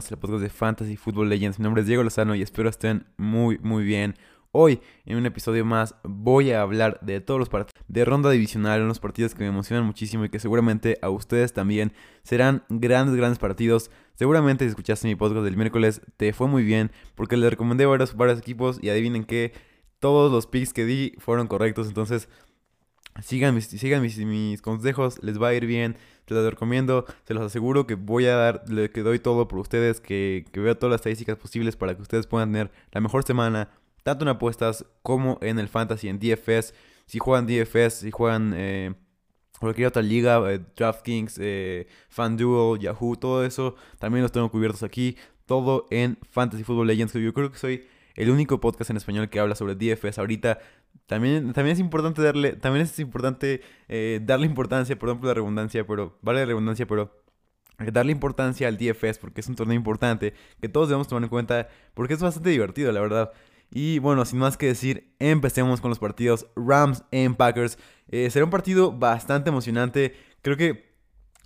Bienvenidos al podcast de Fantasy Football Legends. Mi nombre es Diego Lozano y espero estén muy, muy bien. Hoy, en un episodio más, voy a hablar de todos los partidos de ronda divisional, unos partidos que me emocionan muchísimo y que seguramente a ustedes también serán grandes, grandes partidos. Seguramente si escuchaste mi podcast del miércoles te fue muy bien porque les recomendé varios, varios equipos y adivinen que todos los picks que di fueron correctos. Entonces, sigan mis, sigan mis, consejos, les va a ir bien se los recomiendo, se los aseguro que voy a dar, que doy todo por ustedes, que, que veo todas las estadísticas posibles para que ustedes puedan tener la mejor semana, tanto en apuestas como en el fantasy, en DFS. Si juegan DFS, si juegan eh, cualquier otra liga, eh, DraftKings, eh, FanDuel, Yahoo, todo eso, también los tengo cubiertos aquí. Todo en Fantasy Football Legends. Yo creo que soy el único podcast en español que habla sobre DFS ahorita. También, también es importante darle, también es importante eh, darle importancia, perdón por la redundancia, pero vale la redundancia, pero darle importancia al DFS porque es un torneo importante que todos debemos tomar en cuenta porque es bastante divertido, la verdad. Y bueno, sin más que decir, empecemos con los partidos Rams en Packers. Eh, será un partido bastante emocionante. Creo que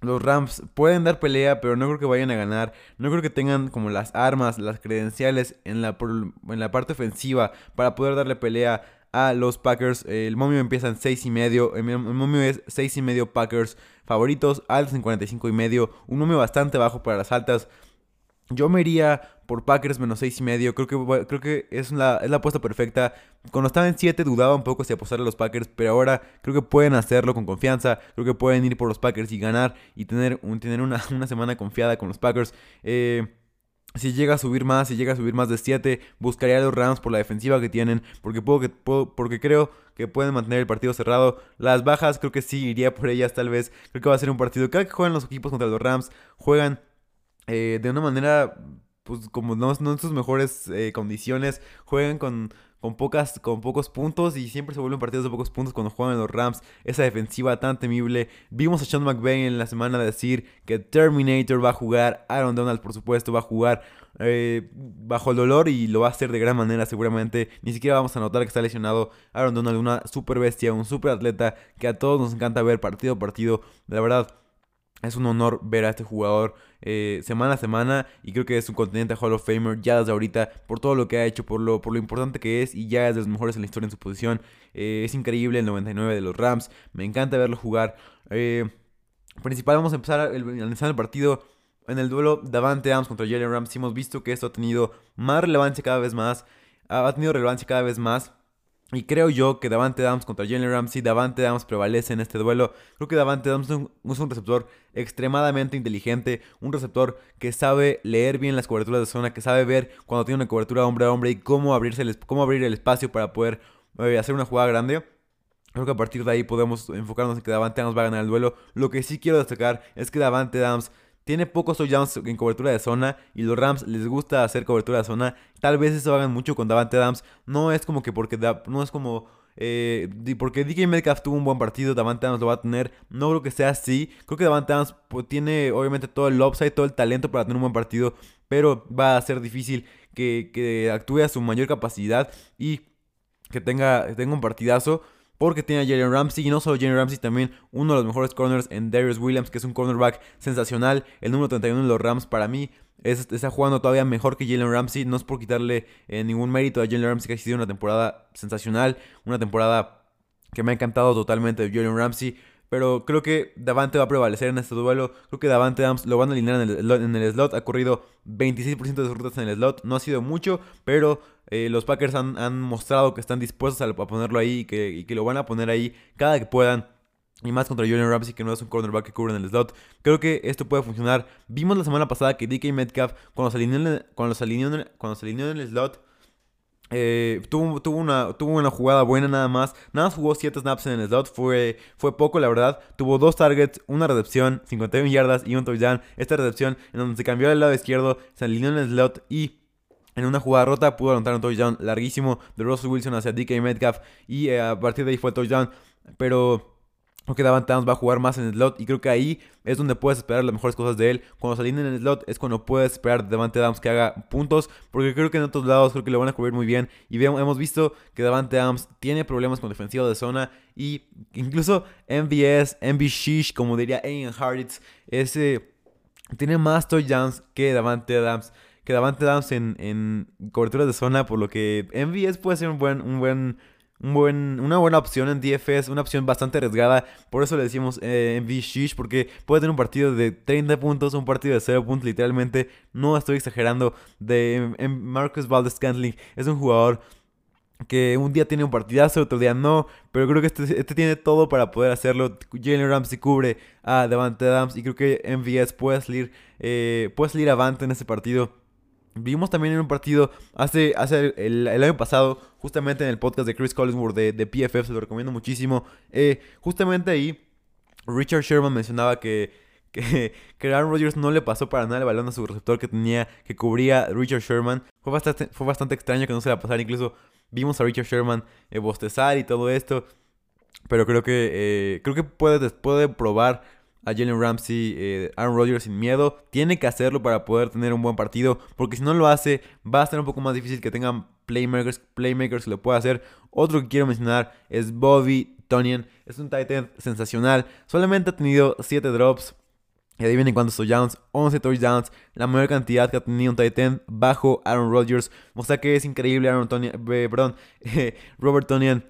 los Rams pueden dar pelea, pero no creo que vayan a ganar. No creo que tengan como las armas, las credenciales en la, en la parte ofensiva para poder darle pelea a los Packers. El momio empieza en 6 y medio. El momio es 6 y medio Packers favoritos, altos en 45 y medio. Un momio bastante bajo para las altas. Yo me iría por Packers menos 6 y medio. Creo que, creo que es, la, es la apuesta perfecta. Cuando estaba en 7 dudaba un poco si apostar a los Packers, pero ahora creo que pueden hacerlo con confianza. Creo que pueden ir por los Packers y ganar y tener, un, tener una, una semana confiada con los Packers. Eh, si llega a subir más, si llega a subir más de 7, buscaría a los Rams por la defensiva que tienen, porque, puedo que, puedo, porque creo que pueden mantener el partido cerrado. Las bajas creo que sí, iría por ellas tal vez. Creo que va a ser un partido. Cada que juegan los equipos contra los Rams, juegan eh, de una manera, pues como no, no en sus mejores eh, condiciones, juegan con, con, pocas, con pocos puntos y siempre se vuelven partidos de pocos puntos cuando juegan los Rams. Esa defensiva tan temible. Vimos a Sean McVay en la semana decir que Terminator va a jugar, Aaron Donald por supuesto va a jugar eh, bajo el dolor y lo va a hacer de gran manera seguramente. Ni siquiera vamos a notar que está lesionado Aaron Donald, una super bestia, un super atleta que a todos nos encanta ver partido a partido. La verdad es un honor ver a este jugador eh, semana a semana y creo que es un continente Hall of Famer ya desde ahorita por todo lo que ha hecho, por lo, por lo importante que es y ya es de los mejores en la historia en su posición. Eh, es increíble el 99 de los Rams, me encanta verlo jugar. Eh, principal, vamos a empezar el, analizar el partido. En el duelo Davante Adams contra Jalen Rams hemos visto que esto ha tenido más relevancia cada vez más, ha tenido relevancia cada vez más. Y creo yo que Davante Adams contra Jalen Ramsey, Davante Adams prevalece en este duelo. Creo que Davante Adams es un, receptor extremadamente inteligente, un receptor que sabe leer bien las coberturas de zona, que sabe ver cuando tiene una cobertura hombre a hombre y cómo, abrirse cómo abrir el espacio para poder eh, hacer una jugada grande. Creo que a partir de ahí podemos enfocarnos en que Davante Adams va a ganar el duelo. Lo que sí quiero destacar es que Davante Adams tiene pocos touchdowns en cobertura de zona y los Rams les gusta hacer cobertura de zona. Tal vez eso hagan mucho con Davante Adams. No es como que porque no es como eh, porque DK Metcalf tuvo un buen partido, Davante Adams lo va a tener. No creo que sea así. Creo que Davante Adams pues, tiene obviamente todo el upside, todo el talento para tener un buen partido, pero va a ser difícil que, que actúe a su mayor capacidad y que tenga, tenga un partidazo. Porque tiene a Jalen Ramsey y no solo Jalen Ramsey, también uno de los mejores corners en Darius Williams, que es un cornerback sensacional. El número 31 de los Rams para mí está jugando todavía mejor que Jalen Ramsey. No es por quitarle eh, ningún mérito a Jalen Ramsey, que ha sido una temporada sensacional, una temporada que me ha encantado totalmente de Jalen Ramsey. Pero creo que Davante va a prevalecer en este duelo. Creo que Davante Adams lo van a alinear en el, en el slot. Ha corrido 26% de sus rutas en el slot. No ha sido mucho, pero eh, los Packers han, mostrado que están dispuestos a, ponerlo ahí y que, lo van a poner ahí cada que puedan. Y más contra Julian Ramsey, que no es un cornerback que cubre en el slot. Creo que esto puede funcionar. Vimos la semana pasada que DK Metcalf, cuando se alineó cuando se cuando se alineó en el slot, eh, tuvo, tuvo, una, tuvo una jugada buena nada más. Nada más jugó 7 snaps en el slot. Fue, fue poco, la verdad. Tuvo dos targets, una recepción, 51 yardas y un touchdown. Esta recepción en donde se cambió al lado izquierdo, se alineó en el slot y en una jugada rota pudo anotar un touchdown larguísimo de Russell Wilson hacia DK Metcalf. Y eh, a partir de ahí fue touchdown. Pero Creo que Davante Adams va a jugar más en el slot y creo que ahí es donde puedes esperar las mejores cosas de él. Cuando se en el slot es cuando puedes esperar de Davante Adams que haga puntos, porque creo que en otros lados creo que lo van a cubrir muy bien. Y hemos visto que Davante Adams tiene problemas con defensiva de zona y incluso MVS, MV como diría Ian Hartitz, ese tiene más touchdowns que Davante Adams. Que Davante Adams en, en coberturas de zona, por lo que MVS puede ser un buen, un buen, un buen, una buena opción en DFS, una opción bastante arriesgada. Por eso le decimos eh, Shish, porque puede tener un partido de 30 puntos, un partido de 0 puntos, literalmente. No estoy exagerando. De Marcus Valdez Scantling es un jugador que un día tiene un partidazo, otro día no, pero creo que este, este tiene todo para poder hacerlo. Jalen Ramsey cubre a Devante Adams y creo que MVS puede salir, eh, puede salir avante en ese partido. Vimos también en un partido hace, hace el, año pasado, justamente en el podcast de Chris Collinsworth de, de PFF, se lo recomiendo muchísimo. Eh, justamente ahí, Richard Sherman mencionaba que, que, Aaron Rodgers no le pasó para nada el balón a su receptor que tenía, que cubría Richard Sherman. Fue bastante, fue bastante extraño que no se la pasara, incluso Vimos a Richard Sherman eh, bostezar y todo esto. Pero creo que, eh, creo que puede, puede probar a Jalen Ramsey, eh, Aaron Rodgers sin miedo. Tiene que hacerlo para poder tener un buen partido. Porque si no lo hace, va a ser un poco más difícil que tengan playmakers, playmakers que lo pueda hacer. Otro que quiero mencionar es Bobby Tonian. Es un tight end sensacional. Solamente ha tenido 7 drops. Y adivinen cuántos touchdowns, 11 touchdowns, la mayor cantidad que ha tenido un Titan bajo Aaron Rodgers. O sea que es increíble Aaron Tonian, eh, perdón, Robert Tonian,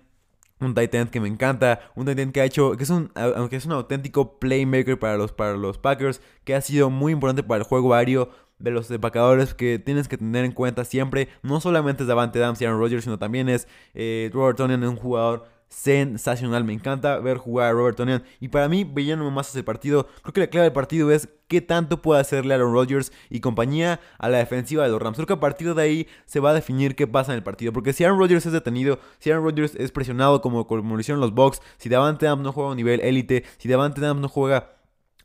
un Titan que me encanta, un Titan que ha hecho, que es un, aunque es un auténtico playmaker para los, para los Packers, que ha sido muy importante para el juego aéreo de los empacadores que tienes que tener en cuenta siempre. No solamente es Davante Adams y Aaron Rodgers, sino también es eh, Robert Tonian, un jugador sensacional. Me encanta ver jugar a Robert Tonian. Y para mí, veían más ese partido, creo que la clave del partido es qué tanto puede hacerle Aaron Rodgers y compañía a la defensiva de los Rams. Creo que a partir de ahí se va a definir qué pasa en el partido. Porque si Aaron Rodgers es detenido, si Aaron Rodgers es presionado como, como lo hicieron los Bucks, si Davante Adams no juega a un nivel élite, si Davante Adams no juega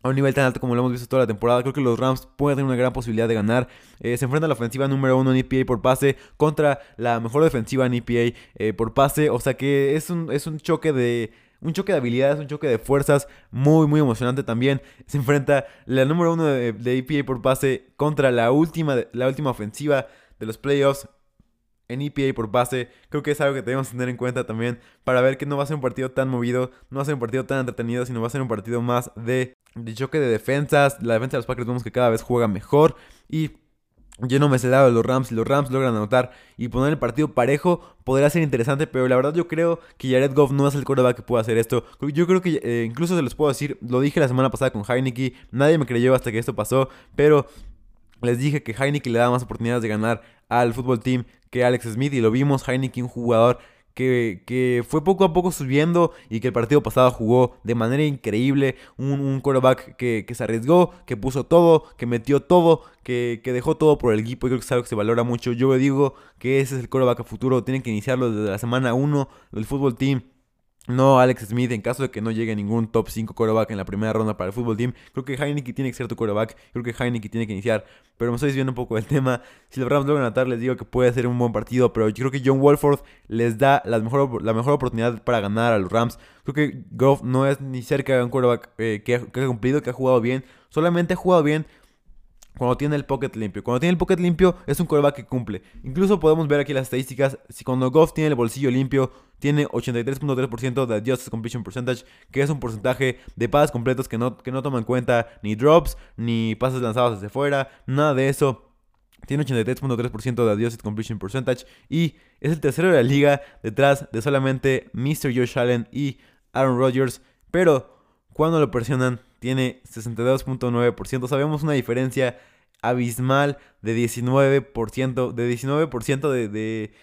a un nivel tan alto como lo hemos visto toda la temporada. Creo que los Rams pueden tener una gran posibilidad de ganar. Eh, se enfrenta la ofensiva número uno en EPA por pase contra la mejor defensiva en EPA eh, por pase. O sea que es un, es un choque de. Un choque de habilidades, un choque de fuerzas muy, muy emocionante también. Se enfrenta la número uno de, EPA por pase contra la última, la última ofensiva de los playoffs en EPA por pase. Creo que es algo que debemos tener en cuenta también para ver que no va a ser un partido tan movido, no va a ser un partido tan entretenido, sino va a ser un partido más de choque de defensas. La defensa de los Packers vemos que cada vez juega mejor. Y yo no me sé de los Rams. Si los Rams logran anotar y poner el partido parejo, podría ser interesante. Pero la verdad, yo creo que Jared Goff no es el quarterback que pueda hacer esto. Yo creo que eh, incluso se los puedo decir. Lo dije la semana pasada con Heineke. Nadie me creyó hasta que esto pasó. Pero les dije que Heineke le da más oportunidades de ganar al fútbol team que Alex Smith. Y lo vimos. Heineke, un jugador que, fue poco a poco subiendo y que el partido pasado jugó de manera increíble. Un, un quarterback que, se arriesgó, que puso todo, que metió todo, que, que, dejó todo por el equipo y creo que es algo que se valora mucho. Yo digo que ese es el quarterback a futuro. Tienen que iniciarlo desde la semana 1 del fútbol team. No Alex Smith, en caso de que no llegue ningún top 5 quarterback en la primera ronda para el fútbol team. Creo que Heineken tiene que ser tu quarterback. Creo que Heineken tiene que iniciar. Pero me estoy desviando un poco del tema. Si los Rams logran atar, les digo que puede ser un buen partido. Pero yo creo que John Wolford les da la mejor, la mejor oportunidad para ganar a los Rams. Creo que Goff no es ni cerca de un quarterback eh, que, que ha cumplido, que ha jugado bien. Solamente ha jugado bien cuando tiene el pocket limpio. Cuando tiene el pocket limpio es un coreback que cumple. Incluso podemos ver aquí las estadísticas. Si cuando Goff tiene el bolsillo limpio, tiene 83.3% de adjusted completion percentage, que es un porcentaje de pases completos que no, que no toma en cuenta ni drops, ni pases lanzados desde fuera, nada de eso. Tiene 83.3% de adjusted completion percentage y es el tercero de la liga detrás de solamente Mr. Josh Allen y Aaron Rodgers. Pero cuando lo presionan tiene 62.9%. Sabemos una diferencia abismal de 19%, de 19% de, de,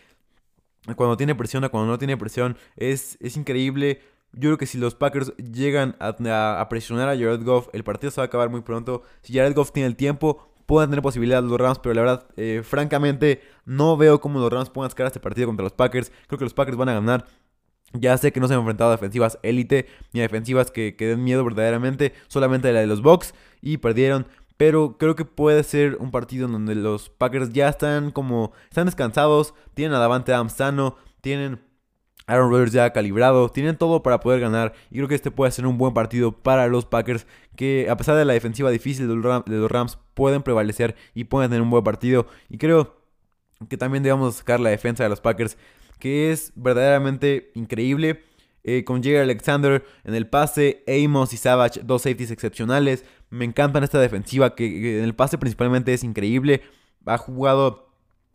cuando tiene presión a cuando no tiene presión. Es, es increíble. Yo creo que si los Packers llegan a, presionar a Jared Goff, el partido se va a acabar muy pronto. Si Jared Goff tiene el tiempo, pueden tener posibilidades los Rams, pero la verdad, eh, francamente, no veo cómo los Rams puedan sacar este partido contra los Packers. Creo que los Packers van a ganar. Ya sé que no se han enfrentado a defensivas élite ni a defensivas que, den miedo verdaderamente, solamente la de los Bucks y perdieron. Pero creo que puede ser un partido en donde los Packers ya están como. Están descansados. Tienen a Davante Adams sano. Tienen Aaron Rodgers ya calibrado. Tienen todo para poder ganar. Y creo que este puede ser un buen partido para los Packers. Que a pesar de la defensiva difícil de los Rams, pueden prevalecer y pueden tener un buen partido. Y creo que también debemos sacar la defensa de los Packers que es verdaderamente increíble. eh, con J. Alexander en el pase, Amos y Savage, dos safeties excepcionales. Me encantan esta defensiva que, en el pase principalmente es increíble. Ha jugado,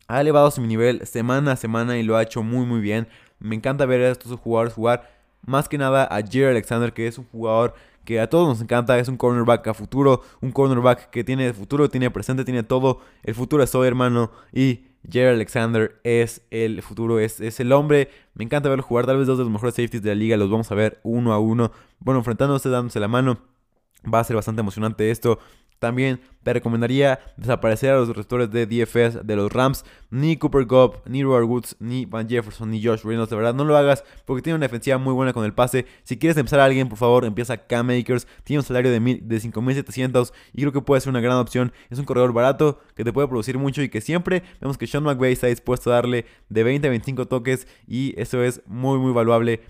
ha elevado su nivel semana a semana y lo ha hecho muy muy bien. Me encanta ver a estos jugadores jugar. Más que nada a Jerry Alexander, que es un jugador que a todos nos encanta, es un cornerback a futuro, un cornerback que tiene futuro, tiene presente, tiene todo. El futuro es hoy, hermano. Y Jerry Alexander es el futuro, es, es el hombre. Me encanta verlo jugar, tal vez dos de los mejores safeties de la liga, los vamos a ver uno a uno. Bueno, enfrentándose, dándose la mano. Va a ser bastante emocionante esto. También te recomendaría desaparecer a los receptores de DFS de los Rams. Ni Cooper Cup, ni Robert Woods, ni Van Jefferson, ni Josh Reynolds. De verdad, no lo hagas porque tiene una defensiva muy buena con el pase. Si quieres empezar a alguien, por favor, empieza Cam Makers. Tiene un salario de, de 5700 y creo que puede ser una gran opción. Es un corredor barato que te puede producir mucho y que siempre vemos que Sean McVay está dispuesto a darle de 20 a 25 toques y eso es muy, muy valuable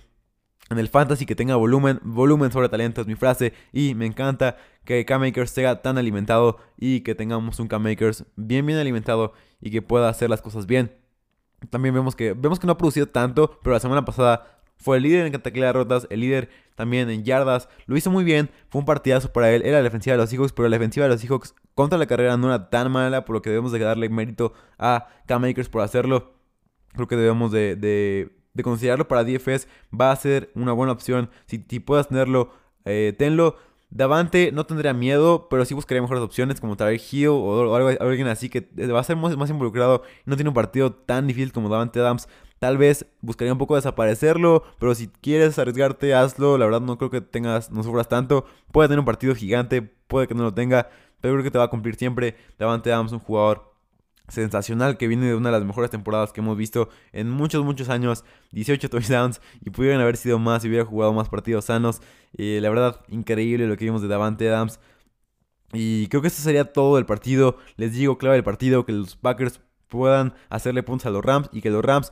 en el fantasy que tenga volumen, volumen sobre talento es mi frase y me encanta que K-Makers sea tan alimentado y que tengamos un K-Makers bien bien alimentado y que pueda hacer las cosas bien. También vemos que, vemos que no ha producido tanto, pero la semana pasada fue el líder en ataque de rotas, el líder también en yardas, lo hizo muy bien, fue un partidazo para él, era la defensiva de los Seahawks, pero la defensiva de los Seahawks contra la carrera no era tan mala, por lo que debemos de darle mérito a K-Makers por hacerlo. Creo que debemos de de considerarlo para DFS va a ser una buena opción. Si, puedas tenerlo, eh, tenlo. Davante no tendría miedo, pero sí buscaría mejores opciones como Tyreek Hill o, alguien así que va a ser más, más involucrado. No tiene un partido tan difícil como Davante Adams. Tal vez buscaría un poco desaparecerlo, pero si quieres arriesgarte, hazlo. La verdad no creo que tengas, no sufras tanto. Puede tener un partido gigante, puede que no lo tenga, pero creo que te va a cumplir siempre. Davante Adams, un jugador sensacional que viene de una de las mejores temporadas que hemos visto en muchos, muchos años. 18 touchdowns y pudieran haber sido más si hubiera jugado más partidos sanos. y la verdad, increíble lo que vimos de Davante Adams. Y creo que este sería todo el partido. Les digo, clave del partido, que los Packers puedan hacerle puntos a los Rams y que los Rams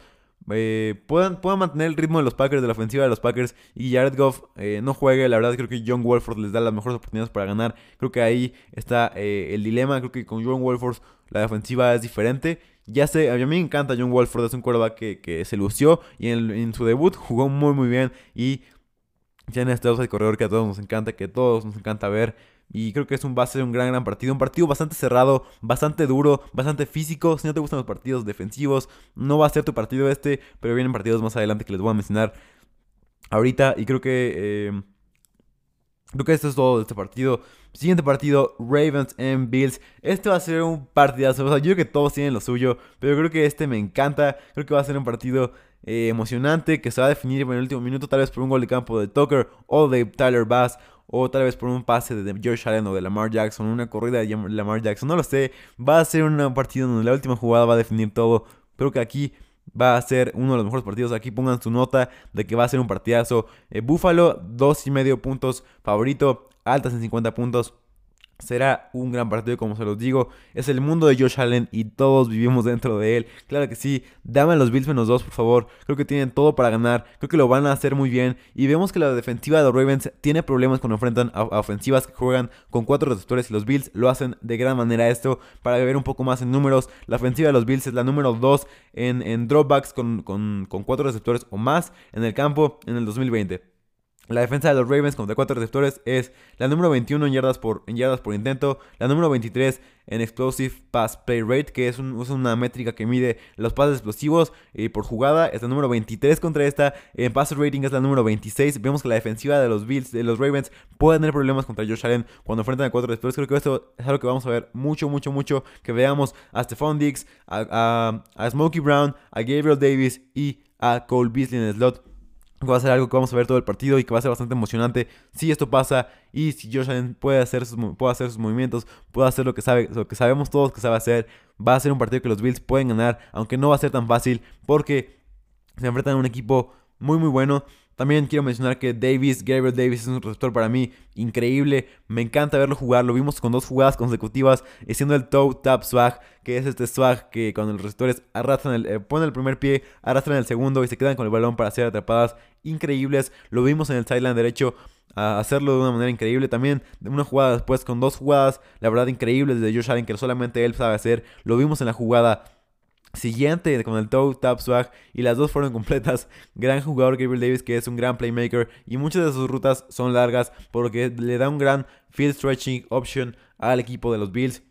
eh, puedan, puedan mantener el ritmo de los Packers, de la ofensiva de los Packers y Jared Goff eh, no juegue. La verdad creo que John Wolford les da las mejores oportunidades para ganar. Creo que ahí está eh, el dilema. Creo que con John Wolford la defensiva es diferente. Ya sé, a mí me encanta John Wolford, es un quarterback que, que se lució y en, su debut jugó muy muy bien y ya en este el corredor que a todos nos encanta, que a todos nos encanta ver. Y creo que es un, va a ser un gran, gran partido. Un partido bastante cerrado, bastante duro, bastante físico. Si no te gustan los partidos defensivos, no va a ser tu partido este. Pero vienen partidos más adelante que les voy a mencionar ahorita. Y creo que... Eh, creo que esto es todo de este partido. Siguiente partido, Ravens en Bills. Este va a ser un partidazo. Yo creo que todos tienen lo suyo. Pero creo que este me encanta. Creo que va a ser un partido eh, emocionante. Que se va a definir en el último minuto. Tal vez por un gol de campo de Tucker o de Tyler Bass o tal vez por un pase de George Allen o de Lamar Jackson, una corrida de Lamar Jackson, no lo sé. Va a ser un partido donde la última jugada va a definir todo. Creo que aquí va a ser uno de los mejores partidos. Aquí pongan su nota de que va a ser un partidazo. Eh, Buffalo, dos y medio puntos favorito, altas en 50 puntos. Será un gran partido, como se los digo. Es el mundo de Josh Allen y todos vivimos dentro de él. Claro que sí. Dame los Bills menos dos, por favor. Creo que tienen todo para ganar. Creo que lo van a hacer muy bien. Y vemos que la defensiva de los Ravens tiene problemas cuando enfrentan a, ofensivas que juegan con cuatro receptores. Y los Bills lo hacen de gran manera esto. Para ver un poco más en números, la ofensiva de los Bills es la número 2 en, en dropbacks con, con, con cuatro receptores o más en el campo en el 2020. La defensa de los Ravens contra cuatro receptores es la número 21 en yardas por, yardas por intento, la número 23 en Explosive Pass Play Rate, que es, una métrica que mide los pases explosivos eh, por jugada, es la número 23 contra esta, en Pass Rating es la número 26. Vemos que la defensiva de los Bills, de los Ravens, puede tener problemas contra Josh Allen cuando enfrentan a cuatro receptores. Creo que esto es algo que vamos a ver mucho, mucho, mucho. Que veamos a Stephon Diggs, a, a Smokey Brown, a Gabriel Davis y a Cole Beasley en el slot va a ser algo que vamos a ver todo el partido y que va a ser bastante emocionante. Si esto pasa y si Josh Allen puede hacer sus, puede hacer sus movimientos, puede hacer lo que, sabe, lo que sabemos todos que sabe hacer, va a ser un partido que los Bills pueden ganar, aunque no va a ser tan fácil porque se enfrentan a un equipo muy muy bueno también quiero mencionar que Davis, Gabriel Davis es un receptor para mí increíble. Me encanta verlo jugar. Lo vimos con dos jugadas consecutivas, haciendo el toe tap swag, que es este swag que cuando los receptores arrastran el, eh, ponen el primer pie, arrastran el segundo y se quedan con el balón para hacer atrapadas increíbles. Lo vimos en el sideline derecho a hacerlo de una manera increíble. También una jugada después con dos jugadas, la verdad increíbles de Josh Allen que solamente él sabe hacer. Lo vimos en la jugada siguiente con el toe tap swag y las dos fueron completas. Gran jugador Gabriel Davis que es un gran playmaker y muchas de sus rutas son largas porque le da un gran field stretching option al equipo de los Bills.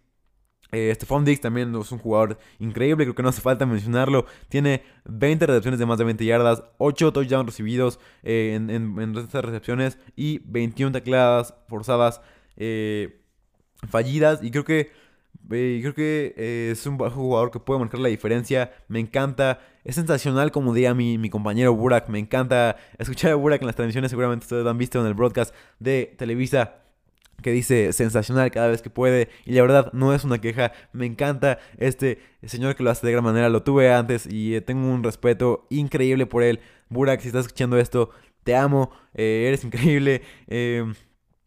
Eh, Stephon Diggs también es un jugador increíble, creo que no hace falta mencionarlo. Tiene 20 recepciones de más de 20 yardas, 8 touchdowns recibidos eh, en, estas recepciones y 21 tacleadas forzadas eh, fallidas. Y creo que, creo que es un jugador que puede marcar la diferencia. Me encanta, es sensacional como diría mi, mi compañero Burak. Me encanta escuchar a Burak en las transmisiones, seguramente ustedes lo han visto en el broadcast de Televisa que dice sensacional cada vez que puede y la verdad no es una queja, me encanta este señor que lo hace de gran manera, lo tuve antes y eh, tengo un respeto increíble por él. Burak, si estás escuchando esto, te amo, eh, eres increíble. Em,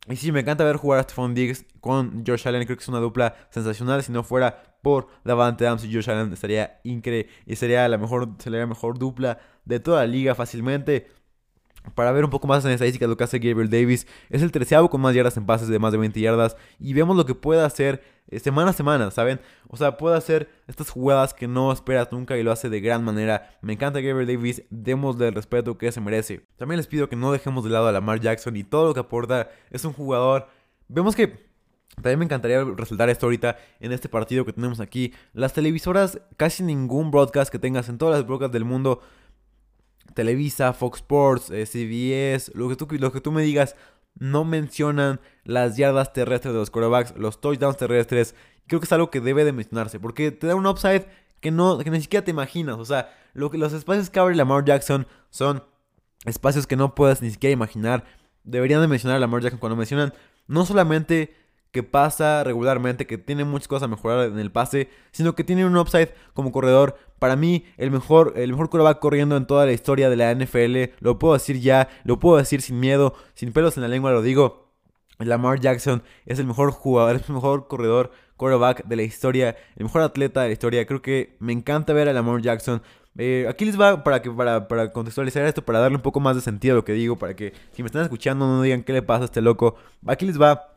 y sí, me encanta ver jugar a Stephon Diggs con Josh Allen, creo que es una dupla sensacional, si no fuera por Davante Adams y Josh Allen estaría increíble y sería la mejor, sería la mejor dupla de toda la liga fácilmente para ver un poco más en estadística de lo que hace Gabriel Davis. Es el treceavo con más yardas en pases de más de 20 yardas. Y vemos lo que puede hacer eh, semana a semana, ¿saben? O sea, puede hacer estas jugadas que no esperas nunca y lo hace de gran manera. Me encanta Gabriel Davis, démosle el respeto que se merece. También les pido que no dejemos de lado a Lamar Jackson y todo lo que aporta. Es un jugador. Vemos que también me encantaría resaltar esto ahorita en este partido que tenemos aquí. Las televisoras, casi ningún broadcast que tengas en todas las broadcasts del mundo Televisa, Fox Sports, eh, CBS, lo que, tú, lo que tú me digas, no mencionan las yardas terrestres de los quarterbacks, los touchdowns terrestres. Creo que es algo que debe de mencionarse, porque te da un upside que, no, que ni siquiera te imaginas. O sea, lo que, los espacios que abre Lamar Jackson son espacios que no puedes ni siquiera imaginar. Deberían de mencionar a Lamar Jackson cuando mencionan no solamente que pasa regularmente, que tiene muchas cosas a mejorar en el pase, sino que tiene un upside como corredor. Para mí, el mejor, el mejor quarterback corriendo en toda la historia de la NFL. Lo puedo decir ya, lo puedo decir sin miedo, sin pelos en la lengua, lo digo. Lamar Jackson es el mejor jugador, es el mejor corredor, quarterback de la historia, el mejor atleta de la historia. Creo que me encanta ver a Lamar Jackson. Eh, aquí les va para, que, para, para contextualizar esto, para darle un poco más de sentido a lo que digo, para que si me están escuchando no digan qué le pasa a este loco. Aquí les va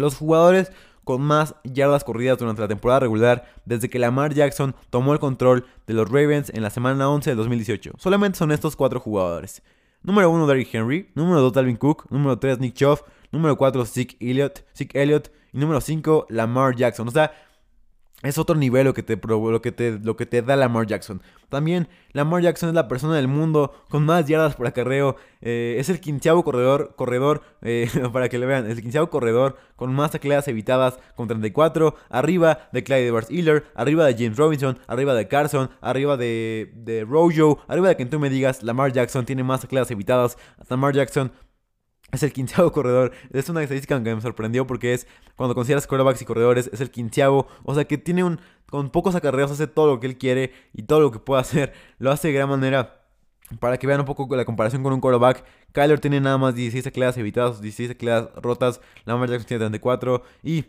los jugadores con más yardas corridas durante la temporada regular desde que Lamar Jackson tomó el control de los Ravens en la semana 11 de 2018. Solamente son estos cuatro jugadores. Número 1 Derrick Henry, número 2 Dalvin Cook, número 3 Nick Chubb, número 4 Zeke Elliott, Elliott y número 5 Lamar Jackson. O sea, es otro nivel lo que, te, lo, que te, lo que te da Lamar Jackson. También Lamar Jackson es la persona del mundo con más yardas por acarreo. Eh, es el quinceavo corredor, corredor eh, para que le vean, el quinceavo corredor con más tacleadas evitadas con 34. Arriba de Clyde Edwards Hiller, arriba de James Robinson, arriba de Carson, arriba de, de Rojo, arriba de quien tú me digas, Lamar Jackson tiene más tacleadas evitadas. Lamar Jackson es el quinceavo corredor. Es una estadística que me sorprendió porque es, cuando consideras quarterbacks y corredores, es el quinceavo. O sea que tiene un, con pocos acarreos hace todo lo que él quiere y todo lo que puede hacer. Lo hace de gran manera. Para que vean un poco la comparación con un quarterback, Kyler tiene nada más 16 tacleadas evitadas, 16 tacleadas rotas. Lamar Jackson tiene 34. Y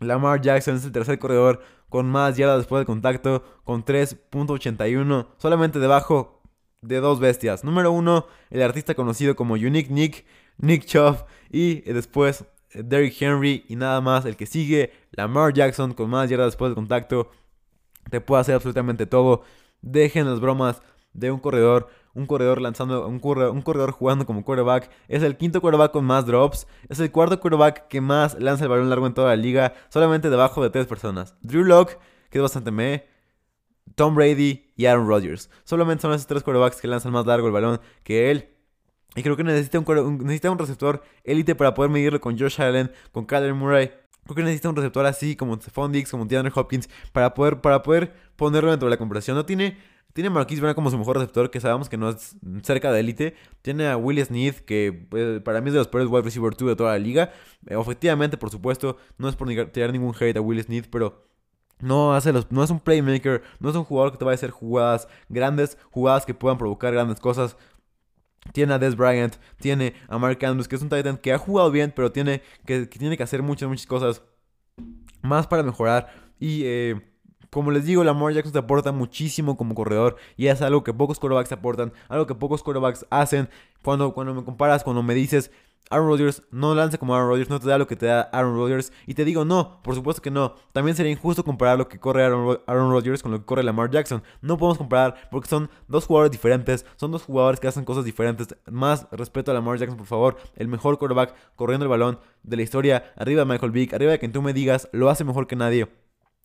Lamar Jackson es el tercer corredor con más yardas después del contacto, con 3.81. Solamente debajo de dos bestias. Número uno, el artista conocido como Unique Nick Nick Chubb y después eh, Derrick Henry y nada más. El que sigue, Lamar Jackson con más yardas después del contacto. Te puede hacer absolutamente todo. Dejen las bromas de un corredor. Un corredor lanzando, un corredor, un corredor jugando como quarterback. Es el quinto quarterback con más drops. Es el cuarto quarterback que más lanza el balón largo en toda la liga. Solamente debajo de tres personas. Drew Locke, que es bastante me. Tom Brady y Aaron Rodgers. Solamente son esos tres quarterbacks que lanzan más largo el balón que él. Y creo que necesita un, necesita un receptor élite para poder medirlo con Josh Allen, con Kyler Murray. Creo que necesita un receptor así como Stephon como DeAndre Hopkins, para poder, para poder ponerlo dentro de la conversación. No tiene, tiene a Marquise Brown como su mejor receptor, que sabemos que no es cerca de élite. Tiene a Willie Smith, que eh, para mí es de los peores wide receiver 2 de toda la liga. Eh, efectivamente, por supuesto, no es por tirar ningún hate a Willie Smith, pero no, hace los, no es un playmaker, no es un jugador que te va a hacer jugadas grandes, jugadas que puedan provocar grandes cosas. Tiene a Des Bryant, tiene a Mark Andrews, que es un Titan que ha jugado bien, pero tiene que, tiene que hacer muchas, muchas cosas más para mejorar. Y eh, como les digo, Lamar Jackson te aporta muchísimo como corredor y es algo que pocos quarterbacks aportan, algo que pocos quarterbacks hacen. Cuando, cuando me comparas, cuando me dices Aaron Rodgers no lanza como Aaron Rodgers, no te da lo que te da Aaron Rodgers. Y te digo, no, por supuesto que no. También sería injusto comparar lo que corre Aaron, Rodgers con lo que corre Lamar Jackson. No podemos comparar porque son dos jugadores diferentes, son dos jugadores que hacen cosas diferentes. Más respeto a Lamar Jackson, por favor. El mejor quarterback corriendo el balón de la historia. Arriba de Michael Vick, arriba de quien tú me digas, lo hace mejor que nadie.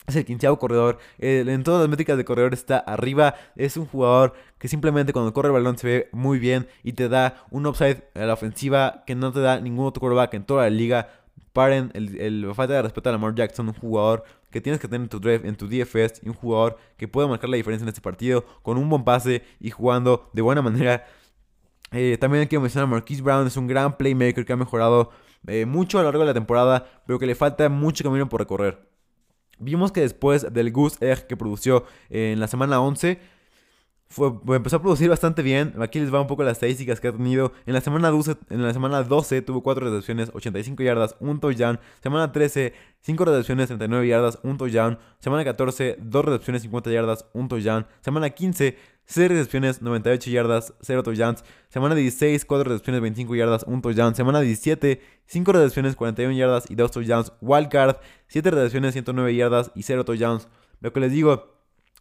Es el quinceavo corredor. en todas las métricas de corredor está arriba. Es un jugador que simplemente cuando corre el balón se ve muy bien y te da un upside a la ofensiva que no te da ningún otro quarterback en toda la liga. Paren el, falta de respeto a Lamar Jackson, un jugador que tienes que tener en tu draft, en tu DFS y un jugador que puede marcar la diferencia en este partido con un buen pase y jugando de buena manera. Eh, también quiero mencionar a Marquise Brown, es un gran playmaker que ha mejorado eh, mucho a lo largo de la temporada, pero que le falta mucho camino por recorrer. Vimos que después del Goose Egg que produció en la semana 11, fue, empezó a producir bastante bien. Aquí les va un poco las estadísticas que ha tenido. En la semana 12, en la semana 12 tuvo 4 recepciones, 85 yardas, 1 touchdown. Semana 13, 5 recepciones, 39 yardas, 1 touchdown. Semana 14, 2 recepciones, 50 yardas, 1 touchdown. Semana 15, 6 recepciones, 98 yardas, 0 touchdowns. Semana 16, 4 recepciones, 25 yardas, 1 touchdown. Semana 17, 5 recepciones, 41 yardas y 2 touchdowns. Wildcard, 7 recepciones, 109 yardas y 0 touchdowns. Lo que les digo,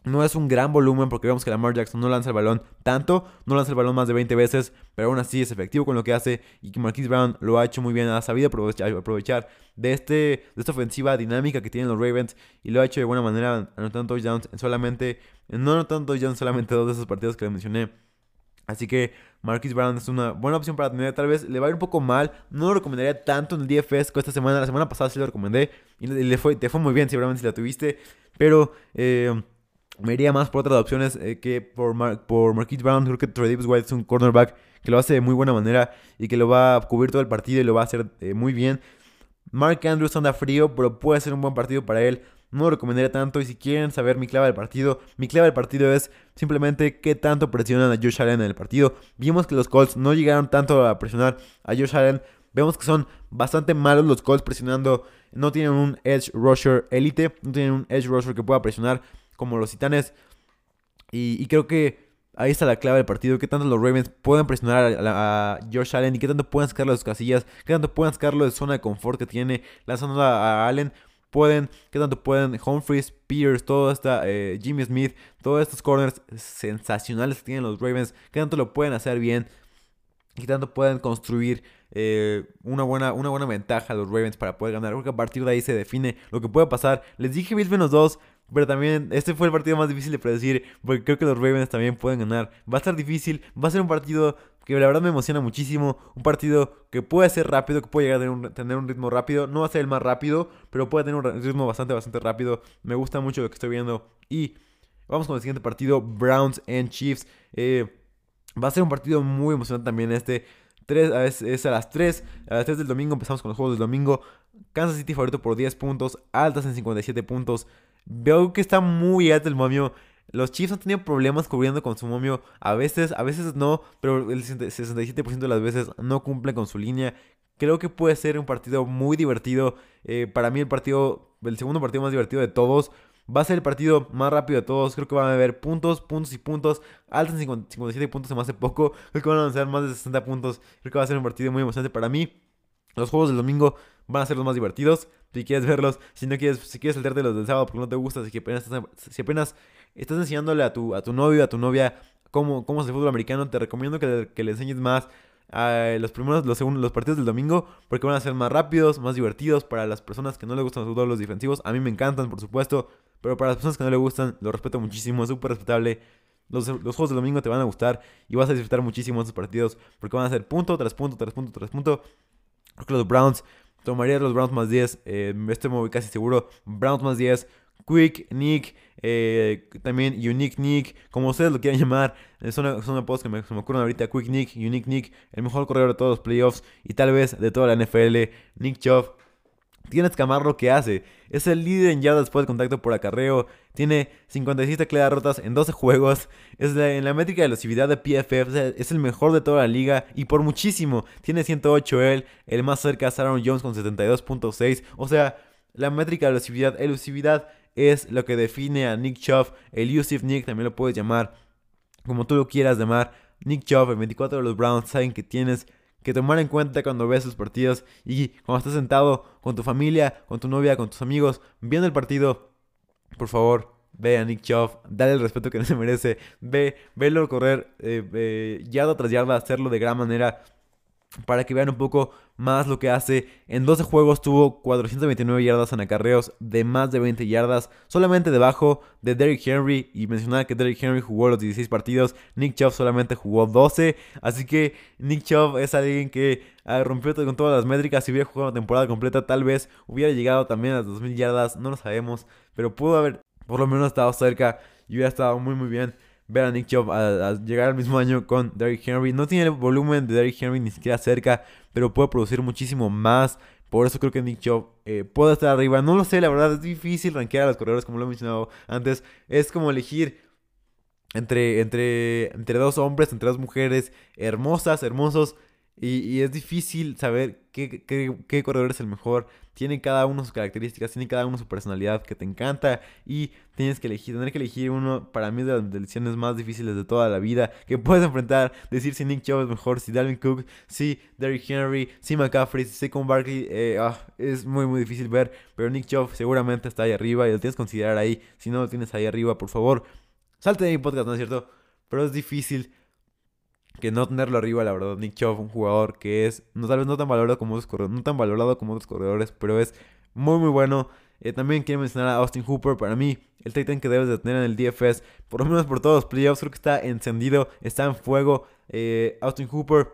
no es un gran volumen porque vemos que Lamar Jackson no lanza el balón tanto, no lanza el balón más de 20 veces, pero aún así es efectivo con lo que hace y que Marquise Brown lo ha hecho muy bien, ha sabido aprovechar, de, este, de esta ofensiva dinámica que tienen los Ravens y lo ha hecho de buena manera, anotando touchdowns en solamente, no anotando touchdowns solamente dos de esos partidos que les mencioné. Así que Marquise Brown es una buena opción para tener. Tal vez le va a ir un poco mal. No lo recomendaría tanto en el DFS esta semana. La semana pasada sí lo recomendé. Y le fue, te fue muy bien, seguramente si la tuviste. Pero eh, me iría más por otras opciones eh, que por, por Marquise Brown. Creo que Travis White es un cornerback que lo hace de muy buena manera y que lo va a cubrir todo el partido y lo va a hacer eh, muy bien. Mark Andrews anda frío, pero puede ser un buen partido para él. No lo recomendaría tanto. Y si quieren saber mi clave del partido, mi clave del partido es simplemente qué tanto presionan a Josh Allen en el partido. Vimos que los Colts no llegaron tanto a presionar a Josh Allen. Vemos que son bastante malos los Colts presionando. No tienen un edge rusher elite. No tienen un edge rusher que pueda presionar como los Titanes. Y, creo que ahí está la clave del partido. Que tanto los Ravens pueden presionar a, Josh Allen y qué tanto pueden sacarlo de sus casillas. Qué tanto pueden sacarlo de zona de confort que tiene lanzando a, Allen. Pueden, qué tanto pueden Humphries, Pierce, todo esta, eh, Jimmy Smith, todos estos corners sensacionales que tienen los Ravens. Qué tanto lo pueden hacer bien. Y tanto pueden construir eh, una, buena, una buena ventaja a los Ravens para poder ganar. Porque a partir de ahí se define lo que puede pasar. Les dije Bills menos 2. Pero también este fue el partido más difícil de predecir. Porque creo que los Ravens también pueden ganar. Va a estar difícil. Va a ser un partido que la verdad me emociona muchísimo. Un partido que puede ser rápido, que puede llegar a tener un, ritmo rápido. No va a ser el más rápido, pero puede tener un ritmo bastante, bastante rápido. Me gusta mucho lo que estoy viendo. Y vamos con el siguiente partido: Browns and Chiefs. Eh, va a ser un partido muy emocionante también este. 3, es, a las 3, a las 3 del domingo empezamos con los juegos del domingo. Kansas City favorito por 10 puntos, altas en 57 puntos. Veo que está muy alto el momio. Los Chiefs han tenido problemas cubriendo con su momio. A veces, a veces no, pero el 67% de las veces no cumple con su línea. Creo que puede ser un partido muy divertido. Eh, para mí el partido, el segundo partido más divertido de todos. Va a ser el partido más rápido de todos. Creo que van a haber puntos, puntos y puntos. Altos en 57 puntos hace poco. Creo que van a lanzar más de 60 puntos. Creo que va a ser un partido muy emocionante para mí. Los juegos del domingo van a ser los más divertidos. Si quieres verlos, si no quieres, si quieres saltarte los del sábado porque no te gusta, si apenas estás, si apenas estás enseñándole a tu, a tu novio, a tu novia cómo, cómo es el fútbol americano, te recomiendo que le, enseñes más a los primeros, los segundos, los partidos del domingo, porque van a ser más rápidos, más divertidos para las personas que no les gustan los los defensivos. A mí me encantan, por supuesto, pero para las personas que no le gustan, lo respeto muchísimo, es súper respetable. Los, los, juegos del domingo te van a gustar y vas a disfrutar muchísimo esos partidos porque van a ser punto tras punto, tras punto, tras punto. Creo que los Browns Tomaría los Browns más 10. Eh, estoy casi seguro. Browns más 10. Quick, Nick, eh, también Unique Nick, como ustedes lo quieran llamar. Son, una post que me, se me ocurren ahorita. Quick Nick, Unique Nick, el mejor corredor de todos los playoffs y tal vez de toda la NFL. Nick Chubb Tienes que amar lo que hace. Es el líder en yardas después del contacto por acarreo. Tiene 57 tacleadas rotas en 12 juegos. Es en la métrica de velocidad de PFF. Es el mejor de toda la liga. Y por muchísimo. Tiene 108 él. El más cerca es Aaron Jones con 72.6. O sea, la métrica de velocidad. Elusividad es lo que define a Nick Chubb. El Yusuf Nick también lo puedes llamar. Como tú lo quieras llamar. Nick Chubb, el 24 de los Browns, saben que tienes que tomar en cuenta cuando ves sus partidos y cuando estás sentado con tu familia, con tu novia, con tus amigos, viendo el partido, por favor, ve a Nick Chubb, dale el respeto que se merece, ve, velo correr eh, eh, yarda tras yarda, hacerlo de gran manera para que vean un poco más lo que hace. En 12 juegos tuvo 429 yardas en acarreos de más de 20 yardas, solamente debajo de Derrick Henry. Y mencionaba que Derrick Henry jugó los 16 partidos, Nick Chubb solamente jugó 12. Así que Nick Chubb es alguien que ah, rompió con todas las métricas. Si hubiera jugado una temporada completa, tal vez hubiera llegado también a las 2000 yardas, no lo sabemos. Pero pudo haber por lo menos estado cerca y hubiera estado muy, muy bien ver a Nick Chubb a, llegar al mismo año con Derrick Henry. No tiene el volumen de Derrick Henry ni siquiera cerca, pero puede producir muchísimo más. Por eso creo que Nick Chubb eh, puede estar arriba. No lo sé, la verdad es difícil rankear a los corredores, como lo he mencionado antes. Es como elegir entre, entre, entre dos hombres, entre dos mujeres hermosas, hermosos. Y, es difícil saber qué, qué, corredor es el mejor. Tiene cada uno sus características, tiene cada uno su personalidad que te encanta. Y tienes que elegir, tener que elegir uno, para mí, de las decisiones más difíciles de toda la vida. Que puedes enfrentar, decir si Nick Chubb es mejor, si Dalvin Cook, si Derrick Henry, si McCaffrey, si Saquon Barkley. Eh, ah, es muy, muy difícil ver. Pero Nick Chubb seguramente está ahí arriba y lo tienes que considerar ahí. Si no lo tienes ahí arriba, por favor, salte de mi podcast, ¿no es cierto? Pero es difícil que no tenerlo arriba, la verdad. Nick Chubb, un jugador que es, no, tal vez no tan valorado como otros corredores, no tan valorado como otros corredores, pero es muy, muy bueno. Eh, también quiero mencionar a Austin Hooper. Para mí, el Titan que debes de tener en el DFS, por lo menos por todos los playoffs, creo que está encendido, está en fuego. Eh, Austin Hooper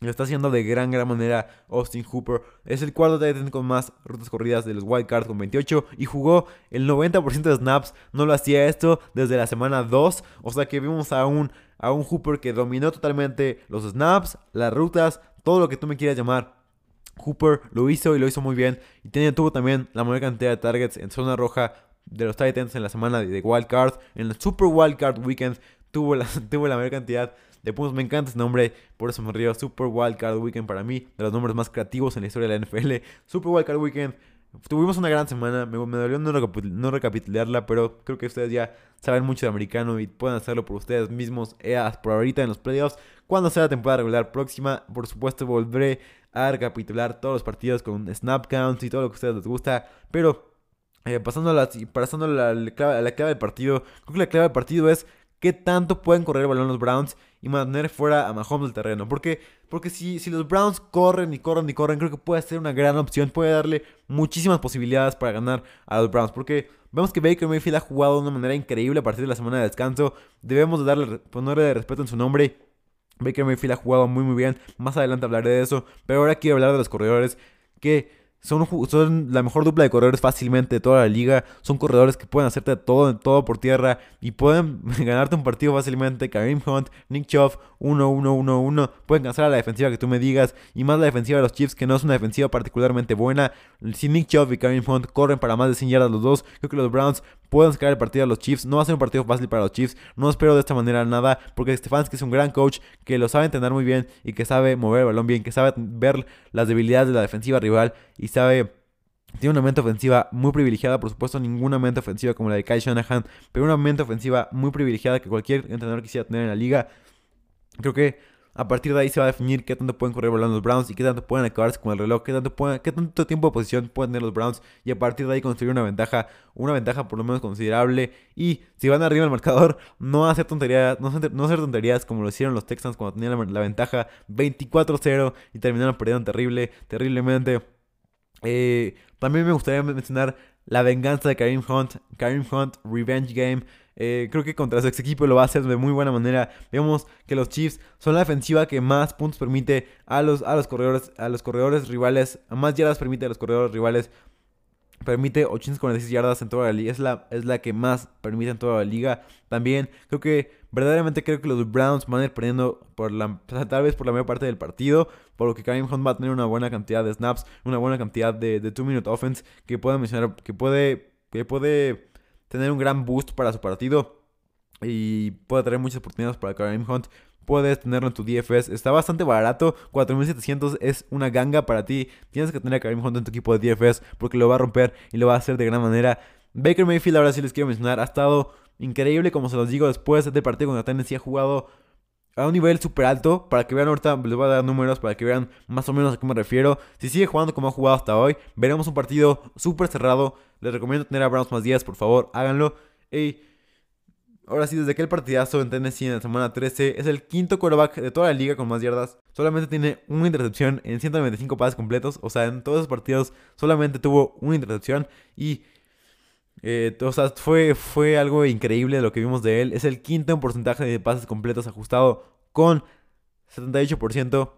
lo está haciendo de gran, gran manera Austin Hooper. Es el cuarto Titan con más rutas corridas de los Wildcards con 28 y jugó el 90% de snaps. No lo hacía esto desde la semana 2. O sea que vimos a un a un Hooper que dominó totalmente los snaps, las rutas, todo lo que tú me quieras llamar. Hooper lo hizo y lo hizo muy bien. Y tenía, tuvo también la mayor cantidad de targets en zona roja de los Titans en la semana de Wild Card. En el Super Wild Card Weekend tuvo la, tuvo la mayor cantidad de puntos. Me encanta ese nombre, por eso me río. Super Wild Card Weekend para mí, de los nombres más creativos en la historia de la NFL. Super Wild Card Weekend Tuvimos una gran semana, me, dolió no, recapitularla, pero creo que ustedes ya saben mucho de americano y pueden hacerlo por ustedes mismos eh, por ahorita en los playoffs. Cuando sea la temporada regular próxima, por supuesto volveré a recapitular todos los partidos con snap counts y todo lo que a ustedes les gusta, pero pasando, a la, pasando la, clave, a la clave del partido, creo que la clave del partido es qué tanto pueden correr el balón los Browns y mantener fuera a Mahomes del terreno. Porque, porque si, si los Browns corren y corren y corren, creo que puede ser una gran opción. Puede darle muchísimas posibilidades para ganar a los Browns. Porque vemos que Baker Mayfield ha jugado de una manera increíble a partir de la semana de descanso. Debemos de darle, ponerle respeto en su nombre. Baker Mayfield ha jugado muy muy bien. Más adelante hablaré de eso. Pero ahora quiero hablar de los corredores que son, son, la mejor dupla de corredores fácilmente de toda la liga. Son corredores que pueden hacerte todo, todo por tierra y pueden ganarte un partido fácilmente. Kareem Hunt, Nick Chubb, 1-1-1-1. Pueden cansar a la defensiva que tú me digas. Y más la defensiva de los Chiefs, que no es una defensiva particularmente buena. Si Nick Chubb y Kareem Hunt corren para más de 100 yardas los dos, creo que los Browns pueden sacar el partido a los Chiefs. No va a ser un partido fácil para los Chiefs. No espero de esta manera nada. Porque Stefanski es un gran coach que lo sabe entender muy bien y que sabe mover el balón bien, que sabe ver las debilidades de la defensiva rival y sabe. Tiene una mente ofensiva muy privilegiada, por supuesto, ninguna mente ofensiva como la de Kai Shanahan, pero una mente ofensiva muy privilegiada que cualquier entrenador quisiera tener en la liga. Creo que a partir de ahí se va a definir qué tanto pueden correr volando los Browns y qué tanto pueden acabarse con el reloj, qué tanto, qué tanto tiempo de posición pueden tener los Browns y a partir de ahí construir una ventaja, una ventaja por lo menos considerable. Y si van arriba del marcador, no hacer tonterías, no hacer, tonterías como lo hicieron los Texans cuando tenían la, ventaja 24-0 y terminaron perdiendo terrible, terriblemente. Eh, también me gustaría mencionar la venganza de Karim Hunt, Karim Hunt Revenge Game. Eh, creo que contra su ex equipo lo va a hacer de muy buena manera. Vemos que los Chiefs son la defensiva que más puntos permite a los, a los corredores, a los corredores rivales, a más yardas permite a los corredores rivales. Permite 846 yardas en toda la liga. Es la, es la que más permite en toda la liga. También creo que, verdaderamente creo que los Browns van a ir perdiendo por la, tal vez por la mayor parte del partido. Por lo que Karim Hunt va a tener una buena cantidad de snaps, una buena cantidad de, de two-minute offense que puede mencionar, que puede, que puede tener un gran boost para su partido y puede traer muchas oportunidades para Kareem Hunt. Puedes tenerlo en tu DFS. Está bastante barato. 4700 es una ganga para ti. Tienes que tener a Kareem Hunt en tu equipo de DFS porque lo va a romper y lo va a hacer de gran manera. Baker Mayfield, ahora sí les quiero mencionar, ha estado increíble, como se los digo, después del partido contra Tennessee ha jugado a un nivel súper alto. Para que vean ahorita, les voy a dar números para que vean más o menos a qué me refiero. Si sigue jugando como ha jugado hasta hoy, veremos un partido súper cerrado. Les recomiendo tener a Browns más días, por favor, háganlo. Y ahora sí, desde aquel partidazo en Tennessee en la semana 13, es el quinto quarterback de toda la liga con más yardas. Solamente tiene una intercepción en 195 pases completos. O sea, en todos esos partidos solamente tuvo una intercepción. Y eh, o sea, fue, fue algo increíble lo que vimos de él. Es el quinto en porcentaje de pases completos ajustado con 78%.